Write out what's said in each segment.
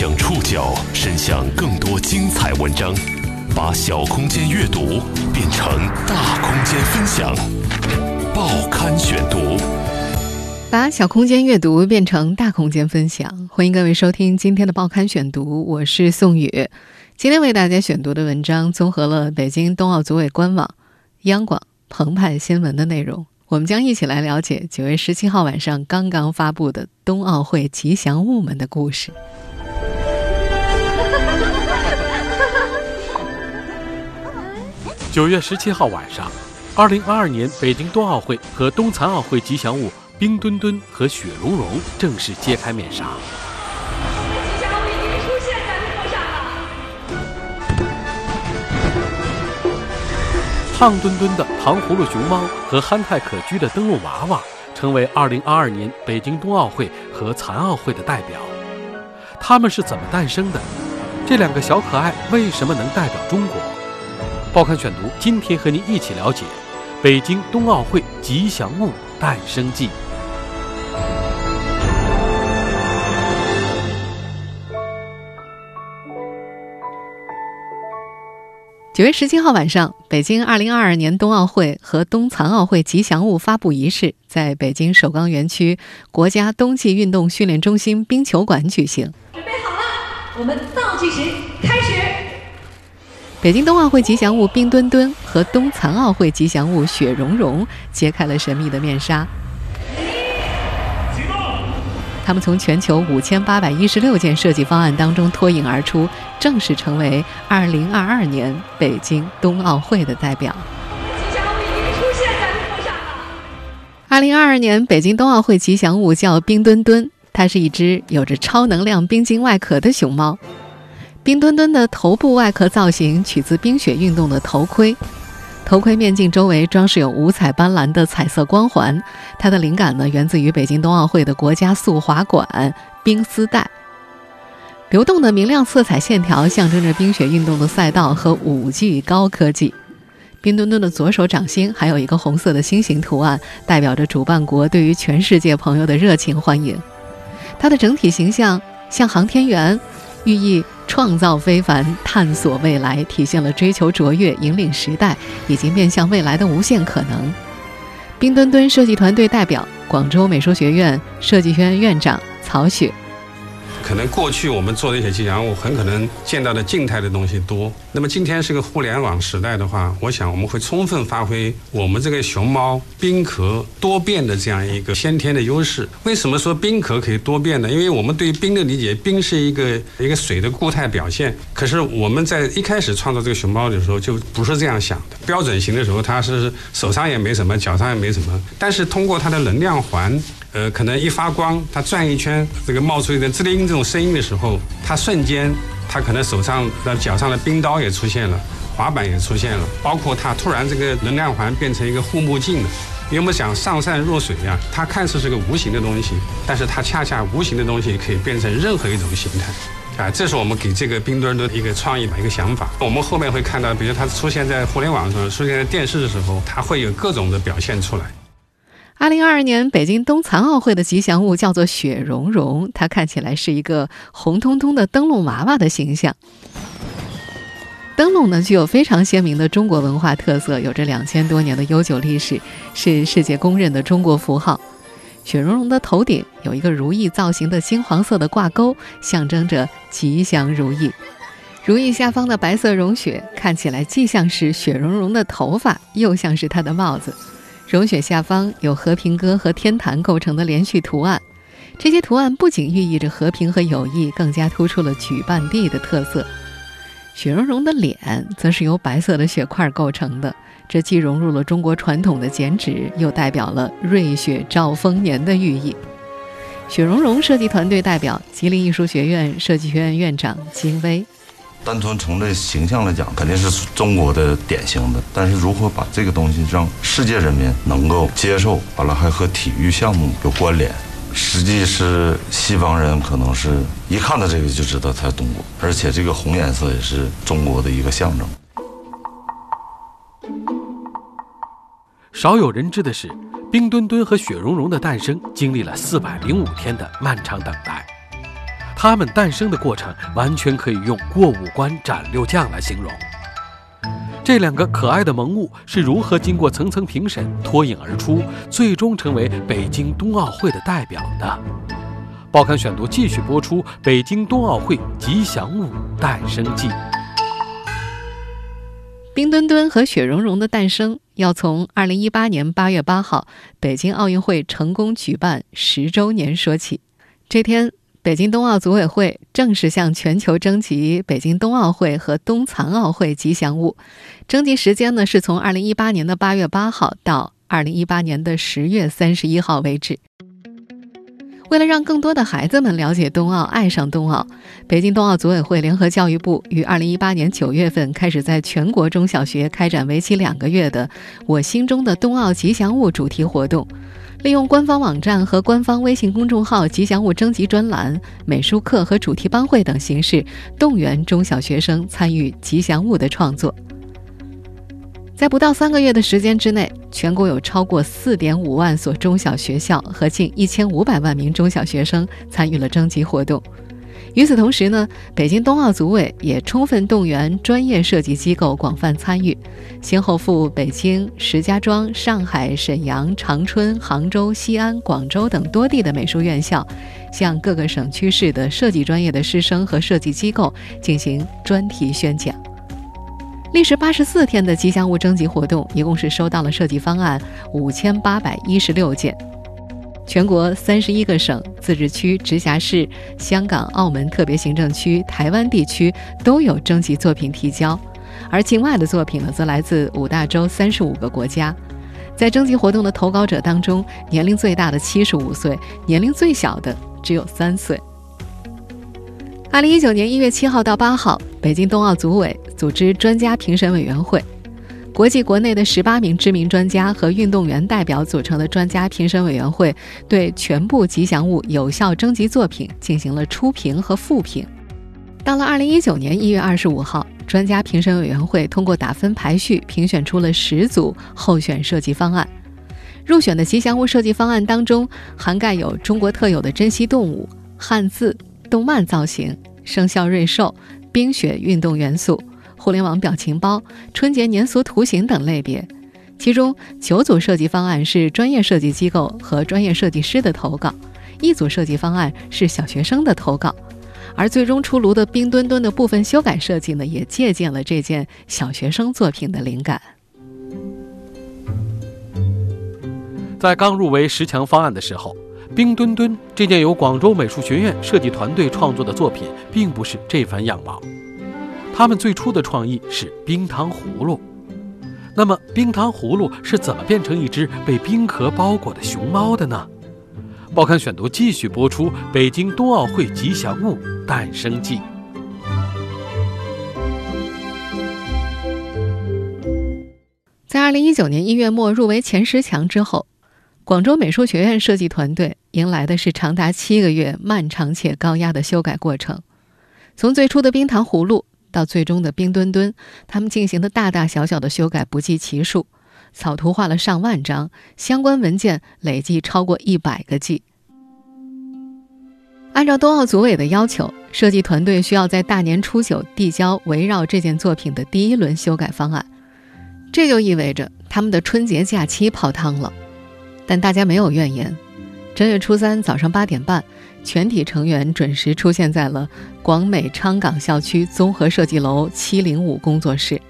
将触角伸向更多精彩文章，把小空间阅读变成大空间分享。报刊选读，把小空间阅读变成大空间分享。欢迎各位收听今天的报刊选读，我是宋宇。今天为大家选读的文章综合了北京冬奥组委官网、央广、澎湃新闻的内容。我们将一起来了解九月十七号晚上刚刚发布的冬奥会吉祥物们的故事。九月十七号晚上，二零二二年北京冬奥会和冬残奥会吉祥物冰墩墩和雪融融正式揭开面纱。吉祥物已经出现在屏幕上了。胖墩墩的糖葫芦熊猫和憨态可掬的灯笼娃娃，成为二零二二年北京冬奥会和残奥会的代表。他们是怎么诞生的？这两个小可爱为什么能代表中国？报刊选读，今天和您一起了解北京冬奥会吉祥物诞生记。九月十七号晚上，北京二零二二年冬奥会和冬残奥会吉祥物发布仪式在北京首钢园区国家冬季运动训练中心冰球馆举行。准备好了，我们倒计时。北京冬奥会吉祥物冰墩墩和冬残奥会吉祥物雪融融揭开了神秘的面纱。他们从全球五千八百一十六件设计方案当中脱颖而出，正式成为二零二二年北京冬奥会的代表。吉祥物已经出现在屏幕上了。二零二二年北京冬奥会吉祥物叫冰墩墩，它是一只有着超能量冰晶外壳的熊猫。冰墩墩的头部外壳造型取自冰雪运动的头盔，头盔面镜周围装饰有五彩斑斓的彩色光环。它的灵感呢，源自于北京冬奥会的国家速滑馆冰丝带。流动的明亮色彩线条象征着冰雪运动的赛道和五 G 高科技。冰墩墩的左手掌心还有一个红色的心形图案，代表着主办国对于全世界朋友的热情欢迎。它的整体形象像航天员，寓意创造非凡、探索未来，体现了追求卓越、引领时代以及面向未来的无限可能。冰墩墩设计团队代表、广州美术学院设计学院院长曹雪。可能过去我们做的一些吉祥物，很可能见到的静态的东西多。那么今天是个互联网时代的话，我想我们会充分发挥我们这个熊猫冰壳多变的这样一个先天的优势。为什么说冰壳可以多变呢？因为我们对冰的理解，冰是一个一个水的固态表现。可是我们在一开始创造这个熊猫的时候，就不是这样想的。标准型的时候，它是手上也没什么，脚上也没什么，但是通过它的能量环。呃，可能一发光，它转一圈，这个冒出一点吱铃这种声音的时候，它瞬间，它可能手上、的脚上的冰刀也出现了，滑板也出现了，包括它突然这个能量环变成一个护目镜了。因为我们讲上善若水呀，它看似是个无形的东西，但是它恰恰无形的东西可以变成任何一种形态。啊，这是我们给这个冰墩墩的一个创意吧一个想法。我们后面会看到，比如它出现在互联网上，出现在电视的时候，它会有各种的表现出来。二零二二年北京冬残奥会的吉祥物叫做雪融融，它看起来是一个红彤彤的灯笼娃娃的形象。灯笼呢，具有非常鲜明的中国文化特色，有着两千多年的悠久历史，是世界公认的中国符号。雪融融的头顶有一个如意造型的金黄色的挂钩，象征着吉祥如意。如意下方的白色绒雪看起来既像是雪融融的头发，又像是它的帽子。融雪下方有和平鸽和天坛构成的连续图案，这些图案不仅寓意着和平和友谊，更加突出了举办地的特色。雪融融的脸则是由白色的雪块构成的，这既融入了中国传统的剪纸，又代表了瑞雪兆丰年的寓意。雪融融设计团队代表吉林艺术学院设计学院院长金威。单纯从这形象来讲，肯定是中国的典型的。但是如何把这个东西让世界人民能够接受，完了还和体育项目有关联，实际是西方人可能是一看到这个就知道它是中国，而且这个红颜色也是中国的一个象征。少有人知的是，冰墩墩和雪融融的诞生经历了四百零五天的漫长等待。它们诞生的过程完全可以用过五关斩六将来形容。这两个可爱的萌物是如何经过层层评审脱颖而出，最终成为北京冬奥会的代表的？报刊选读继续播出《北京冬奥会吉祥物诞生记》。冰墩墩和雪容融的诞生，要从二零一八年八月八号北京奥运会成功举办十周年说起。这天，北京冬奥组委会正式向全球征集北京冬奥会和冬残奥会吉祥物，征集时间呢是从二零一八年的八月八号到二零一八年的十月三十一号为止。为了让更多的孩子们了解冬奥、爱上冬奥，北京冬奥组委会联合教育部于二零一八年九月份开始在全国中小学开展为期两个月的“我心中的冬奥吉祥物”主题活动，利用官方网站和官方微信公众号吉祥物征集专栏、美术课和主题班会等形式，动员中小学生参与吉祥物的创作。在不到三个月的时间之内，全国有超过四点五万所中小学校和近一千五百万名中小学生参与了征集活动。与此同时呢，北京冬奥组委也充分动员专业设计机构广泛参与，先后赴北京、石家庄、上海、沈阳、长春、杭州、西安、广州等多地的美术院校，向各个省区市的设计专业的师生和设计机构进行专题宣讲。历时八十四天的吉祥物征集活动，一共是收到了设计方案五千八百一十六件。全国三十一个省、自治区、直辖市、香港、澳门特别行政区、台湾地区都有征集作品提交，而境外的作品呢，则来自五大洲三十五个国家。在征集活动的投稿者当中，年龄最大的七十五岁，年龄最小的只有三岁。二零一九年一月七号到八号，北京冬奥组委组织专家评审委员会，国际国内的十八名知名专家和运动员代表组成的专家评审委员会，对全部吉祥物有效征集作品进行了初评和复评。到了二零一九年一月二十五号，专家评审委员会通过打分排序，评选出了十组候选设计方案。入选的吉祥物设计方案当中，涵盖有中国特有的珍稀动物、汉字。动漫造型、生肖瑞兽、冰雪运动元素、互联网表情包、春节年俗图形等类别，其中九组设计方案是专业设计机构和专业设计师的投稿，一组设计方案是小学生的投稿，而最终出炉的冰墩墩的部分修改设计呢，也借鉴了这件小学生作品的灵感。在刚入围十强方案的时候。冰墩墩这件由广州美术学院设计团队创作的作品，并不是这番样貌。他们最初的创意是冰糖葫芦。那么，冰糖葫芦是怎么变成一只被冰壳包裹的熊猫的呢？报刊选读继续播出《北京冬奥会吉祥物诞生记》。在二零一九年一月末入围前十强之后。广州美术学院设计团队迎来的是长达七个月漫长且高压的修改过程。从最初的冰糖葫芦到最终的冰墩墩，他们进行的大大小小的修改不计其数，草图画了上万张，相关文件累计超过一百个 G。按照冬奥组委的要求，设计团队需要在大年初九递交围绕这件作品的第一轮修改方案，这就意味着他们的春节假期泡汤了。但大家没有怨言。正月初三早上八点半，全体成员准时出现在了广美昌岗校区综合设计楼七零五工作室。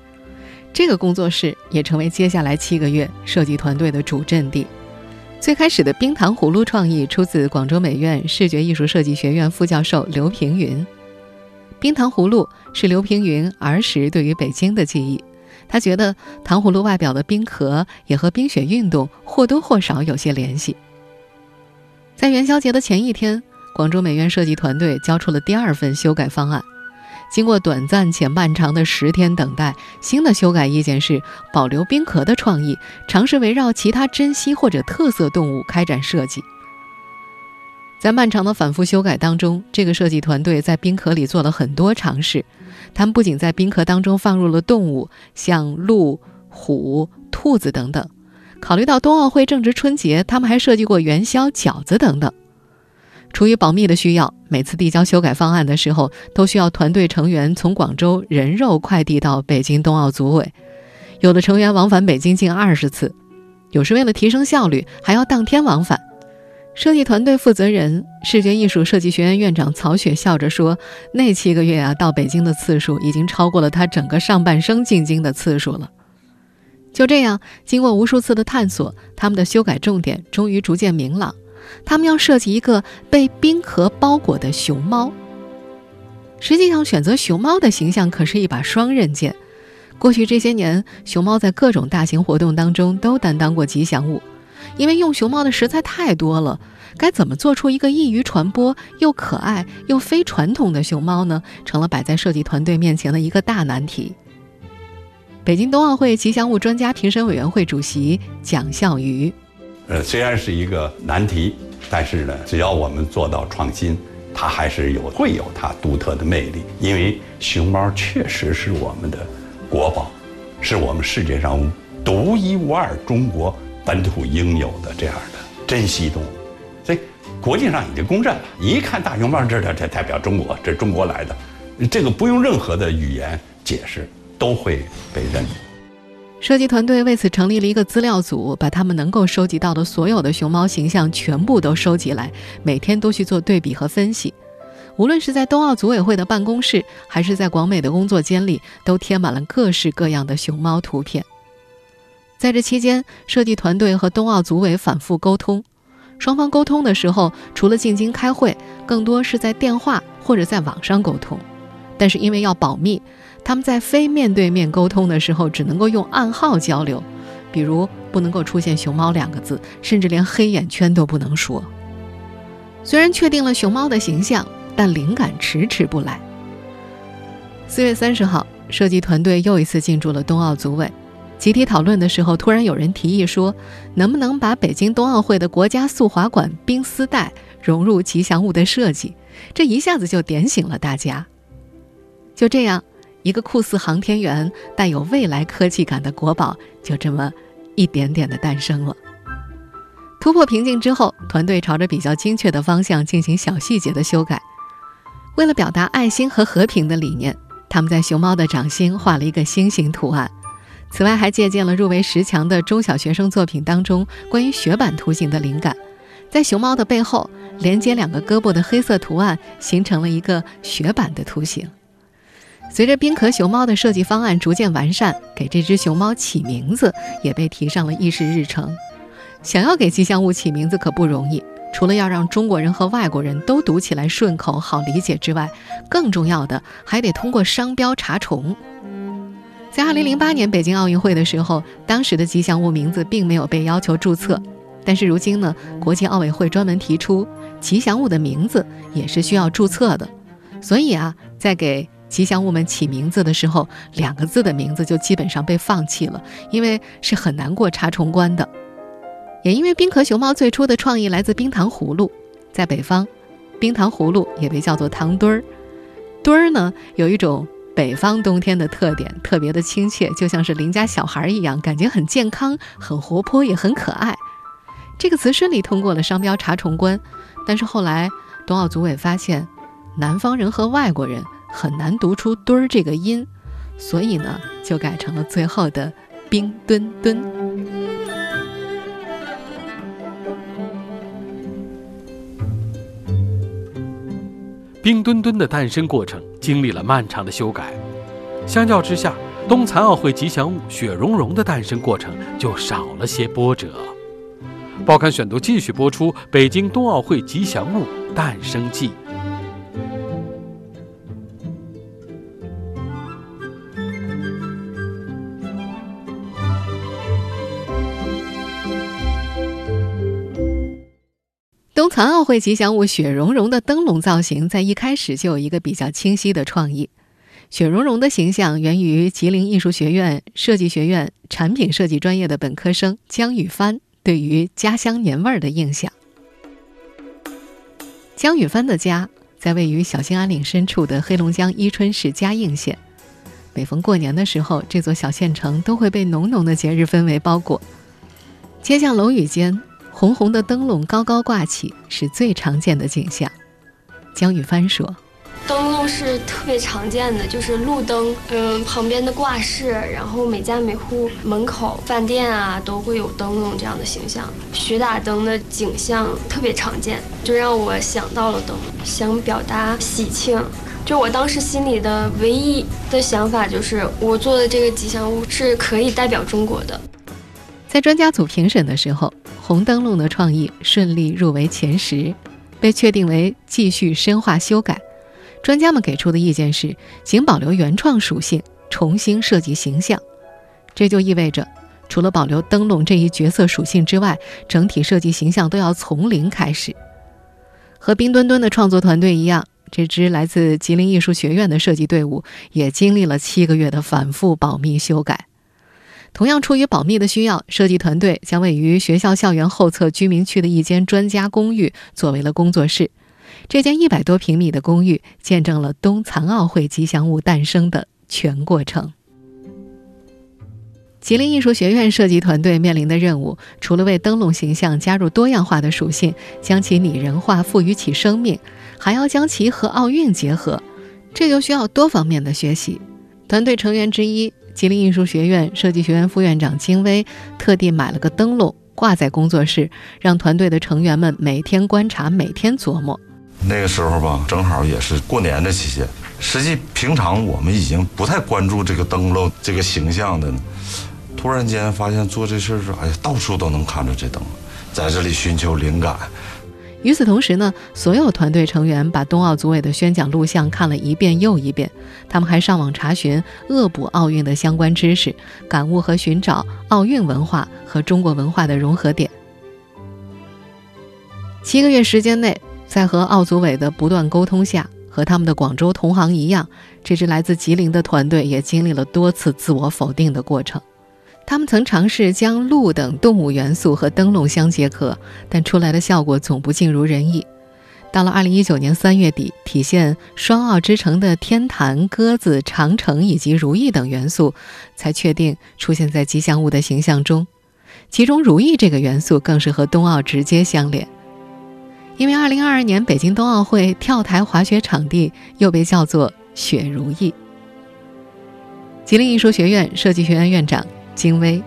这个工作室也成为接下来七个月设计团队的主阵地。最开始的冰糖葫芦创意出自广州美院视觉艺术设计学院副教授刘平云。冰糖葫芦是刘平云儿时对于北京的记忆。他觉得糖葫芦外表的冰壳也和冰雪运动或多或少有些联系。在元宵节的前一天，广州美院设计团队交出了第二份修改方案。经过短暂且漫长的十天等待，新的修改意见是保留冰壳的创意，尝试围绕其他珍稀或者特色动物开展设计。在漫长的反复修改当中，这个设计团队在冰壳里做了很多尝试。他们不仅在冰壳当中放入了动物，像鹿、虎、兔子等等。考虑到冬奥会正值春节，他们还设计过元宵、饺子等等。出于保密的需要，每次递交修改方案的时候，都需要团队成员从广州人肉快递到北京冬奥组委。有的成员往返北京近二十次，有时为了提升效率，还要当天往返。设计团队负责人、视觉艺术设计学院院长曹雪笑着说：“那七个月啊，到北京的次数已经超过了他整个上半生进京的次数了。”就这样，经过无数次的探索，他们的修改重点终于逐渐明朗。他们要设计一个被冰壳包裹的熊猫。实际上，选择熊猫的形象可是一把双刃剑。过去这些年，熊猫在各种大型活动当中都担当过吉祥物。因为用熊猫的实在太多了，该怎么做出一个易于传播、又可爱又非传统的熊猫呢？成了摆在设计团队面前的一个大难题。北京冬奥会吉祥物专家评审委员会主席蒋孝瑜：呃，虽然是一个难题，但是呢，只要我们做到创新，它还是有会有它独特的魅力。因为熊猫确实是我们的国宝，是我们世界上独一无二中国。本土应有的这样的珍稀动物，所以国际上已经公认了。一看大熊猫，这这这代表中国，这中国来的，这个不用任何的语言解释，都会被认。设计团队为此成立了一个资料组，把他们能够收集到的所有的熊猫形象全部都收集来，每天都去做对比和分析。无论是在冬奥组委会的办公室，还是在广美的工作间里，都贴满了各式各样的熊猫图片。在这期间，设计团队和冬奥组委反复沟通。双方沟通的时候，除了进京开会，更多是在电话或者在网上沟通。但是因为要保密，他们在非面对面沟通的时候，只能够用暗号交流，比如不能够出现“熊猫”两个字，甚至连黑眼圈都不能说。虽然确定了熊猫的形象，但灵感迟迟不来。四月三十号，设计团队又一次进驻了冬奥组委。集体讨论的时候，突然有人提议说：“能不能把北京冬奥会的国家速滑馆冰丝带融入吉祥物的设计？”这一下子就点醒了大家。就这样，一个酷似航天员、带有未来科技感的国宝，就这么一点点的诞生了。突破瓶颈之后，团队朝着比较精确的方向进行小细节的修改。为了表达爱心和和平的理念，他们在熊猫的掌心画了一个心形图案。此外，还借鉴了入围十强的中小学生作品当中关于雪板图形的灵感，在熊猫的背后连接两个胳膊的黑色图案，形成了一个雪板的图形。随着冰壳熊猫的设计方案逐渐完善，给这只熊猫起名字也被提上了议事日程。想要给吉祥物起名字可不容易，除了要让中国人和外国人都读起来顺口好理解之外，更重要的还得通过商标查重。在2008年北京奥运会的时候，当时的吉祥物名字并没有被要求注册，但是如今呢，国际奥委会专门提出，吉祥物的名字也是需要注册的。所以啊，在给吉祥物们起名字的时候，两个字的名字就基本上被放弃了，因为是很难过查重关的。也因为冰壳熊猫最初的创意来自冰糖葫芦，在北方，冰糖葫芦也被叫做糖墩儿。墩儿呢，有一种。北方冬天的特点特别的亲切，就像是邻家小孩一样，感觉很健康、很活泼，也很可爱。这个词顺利通过了商标查重关，但是后来冬奥组委发现，南方人和外国人很难读出“墩儿”这个音，所以呢，就改成了最后的“冰墩墩”。冰墩墩的诞生过程经历了漫长的修改，相较之下，冬残奥会吉祥物雪融融的诞生过程就少了些波折。报刊选读继续播出《北京冬奥会吉祥物诞生记》。残奥会吉祥物雪融融的灯笼造型，在一开始就有一个比较清晰的创意。雪融融的形象源于吉林艺术学院设计学院产品设计专业的本科生江雨帆对于家乡年味儿的印象。江雨帆的家在位于小兴安岭深处的黑龙江伊春市嘉应县。每逢过年的时候，这座小县城都会被浓浓的节日氛围包裹。街巷楼宇间。红红的灯笼高高挂起是最常见的景象。江雨帆说。灯笼是特别常见的，就是路灯，嗯，旁边的挂饰，然后每家每户门口、饭店啊都会有灯笼这样的形象。雪打灯的景象特别常见，就让我想到了灯，想表达喜庆。就我当时心里的唯一的想法就是，我做的这个吉祥物是可以代表中国的。在专家组评审的时候，红灯笼的创意顺利入围前十，被确定为继续深化修改。专家们给出的意见是，仅保留原创属性，重新设计形象。这就意味着，除了保留灯笼这一角色属性之外，整体设计形象都要从零开始。和冰墩墩的创作团队一样，这支来自吉林艺术学院的设计队伍也经历了七个月的反复保密修改。同样出于保密的需要，设计团队将位于学校校园后侧居民区的一间专家公寓作为了工作室。这间一百多平米的公寓，见证了冬残奥会吉祥物诞生的全过程。吉林艺术学院设计团队面临的任务，除了为灯笼形象加入多样化的属性，将其拟人化、赋予其生命，还要将其和奥运结合，这就需要多方面的学习。团队成员之一，吉林艺术学院设计学院副院长金威，特地买了个灯笼挂在工作室，让团队的成员们每天观察，每天琢磨。那个时候吧，正好也是过年的期间。实际平常我们已经不太关注这个灯笼这个形象的呢，突然间发现做这事儿时，哎呀，到处都能看着这灯，在这里寻求灵感。与此同时呢，所有团队成员把冬奥组委的宣讲录像看了一遍又一遍，他们还上网查询、恶补奥运的相关知识，感悟和寻找奥运文化和中国文化的融合点。七个月时间内。在和奥组委的不断沟通下，和他们的广州同行一样，这支来自吉林的团队也经历了多次自我否定的过程。他们曾尝试将鹿等动物元素和灯笼相结合，但出来的效果总不尽如人意。到了2019年3月底，体现双奥之城的天坛、鸽子、长城以及如意等元素才确定出现在吉祥物的形象中，其中如意这个元素更是和冬奥直接相连。因为二零二二年北京冬奥会跳台滑雪场地又被叫做“雪如意”。吉林艺术学院设计学院院长金威，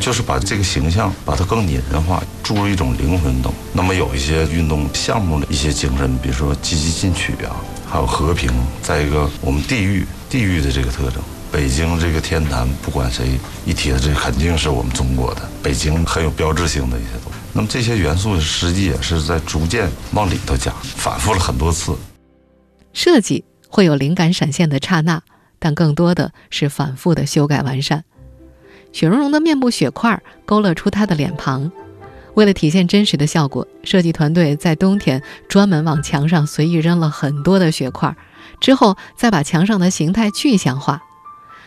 就是把这个形象把它更拟人化，注入一种灵魂等。那么有一些运动项目的一些精神，比如说积极进取啊，还有和平。再一个，我们地域地域的这个特征，北京这个天坛，不管谁一提，这肯定是我们中国的。北京很有标志性的一些东西。那么这些元素实际也是在逐渐往里头加，反复了很多次。设计会有灵感闪现的刹那，但更多的是反复的修改完善。雪融融的面部血块勾勒出他的脸庞。为了体现真实的效果，设计团队在冬天专门往墙上随意扔了很多的血块，之后再把墙上的形态具象化。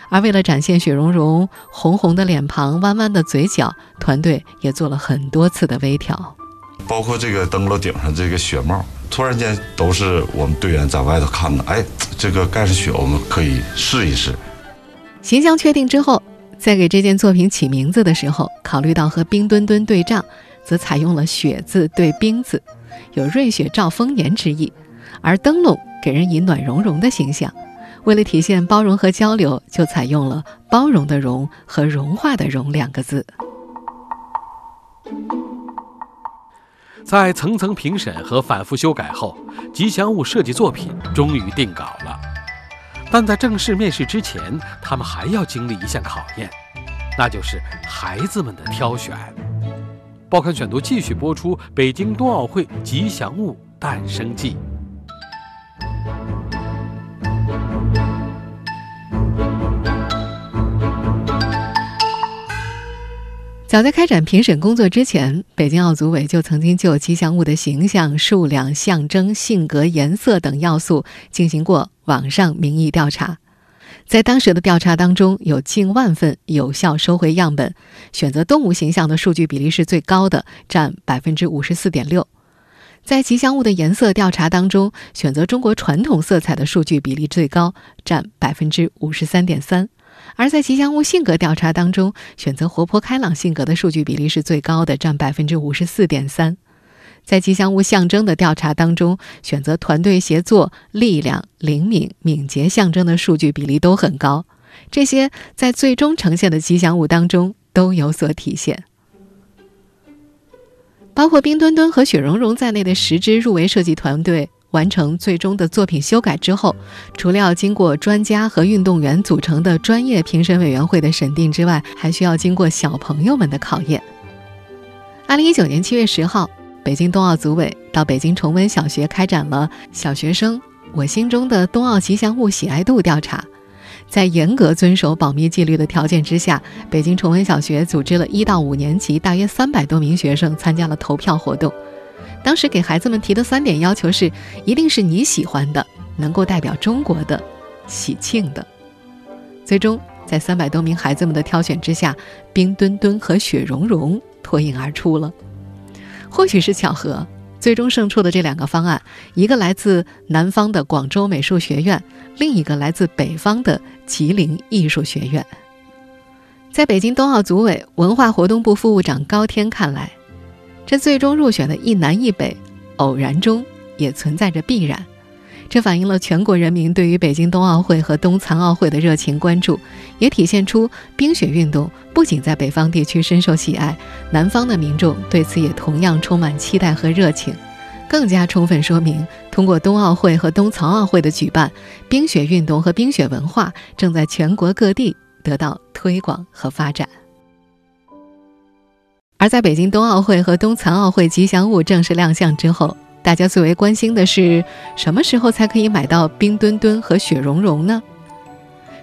而为了展现雪融融红红的脸庞、弯弯的嘴角，团队也做了很多次的微调，包括这个灯笼顶上这个雪帽，突然间都是我们队员在外头看的，哎，这个盖上雪，我们可以试一试。形象确定之后，在给这件作品起名字的时候，考虑到和冰墩墩对仗，则采用了“雪”字对“冰”字，有瑞雪兆丰年之意，而灯笼给人以暖融融的形象。为了体现包容和交流，就采用了“包容”的“容”和“融化”的“融”两个字。在层层评审和反复修改后，吉祥物设计作品终于定稿了。但在正式面试之前，他们还要经历一项考验，那就是孩子们的挑选。报刊选读继续播出《北京冬奥会吉祥物诞生记》。早在开展评审工作之前，北京奥组委就曾经就吉祥物的形象、数量、象征、性格、颜色等要素进行过网上民意调查。在当时的调查当中，有近万份有效收回样本，选择动物形象的数据比例是最高的，占百分之五十四点六。在吉祥物的颜色调查当中，选择中国传统色彩的数据比例最高，占百分之五十三点三。而在吉祥物性格调查当中，选择活泼开朗性格的数据比例是最高的，占百分之五十四点三。在吉祥物象征的调查当中，选择团队协作、力量、灵敏、敏捷象征的数据比例都很高。这些在最终呈现的吉祥物当中都有所体现。包括冰墩墩和雪容融在内的十支入围设计团队完成最终的作品修改之后，除了要经过专家和运动员组成的专业评审委员会的审定之外，还需要经过小朋友们的考验。二零一九年七月十号。北京冬奥组委到北京崇文小学开展了小学生我心中的冬奥吉祥物喜爱度调查，在严格遵守保密纪律的条件之下，北京崇文小学组织了一到五年级大约三百多名学生参加了投票活动。当时给孩子们提的三点要求是：一定是你喜欢的，能够代表中国的，喜庆的。最终，在三百多名孩子们的挑选之下，冰墩墩和雪融融脱颖而出了。或许是巧合，最终胜出的这两个方案，一个来自南方的广州美术学院，另一个来自北方的吉林艺术学院。在北京冬奥组委文化活动部副部长高天看来，这最终入选的一南一北，偶然中也存在着必然。这反映了全国人民对于北京冬奥会和冬残奥会的热情关注，也体现出冰雪运动不仅在北方地区深受喜爱，南方的民众对此也同样充满期待和热情，更加充分说明，通过冬奥会和冬残奥会的举办，冰雪运动和冰雪文化正在全国各地得到推广和发展。而在北京冬奥会和冬残奥会吉祥物正式亮相之后。大家最为关心的是，什么时候才可以买到冰墩墩和雪融融呢？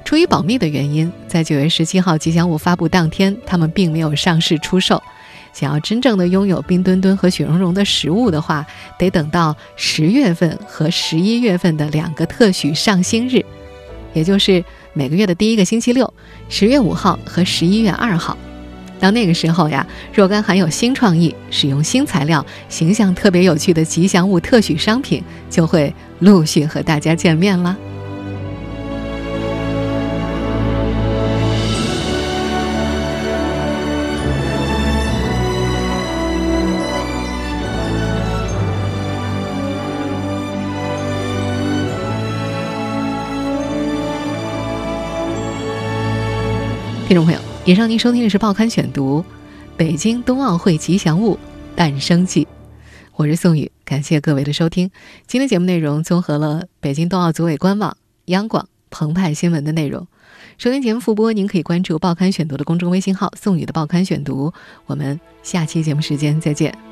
出于保密的原因，在九月十七号吉祥物发布当天，他们并没有上市出售。想要真正的拥有冰墩墩和雪融融的实物的话，得等到十月份和十一月份的两个特许上新日，也就是每个月的第一个星期六，十月五号和十一月二号。到那个时候呀，若干含有新创意、使用新材料、形象特别有趣的吉祥物特许商品就会陆续和大家见面了。听众朋友。以上您收听的是《报刊选读》，北京冬奥会吉祥物诞生记，我是宋宇，感谢各位的收听。今天节目内容综合了北京冬奥组委官网、央广、澎湃新闻的内容。收听节目复播，您可以关注《报刊选读》的公众微信号“宋宇的报刊选读”。我们下期节目时间再见。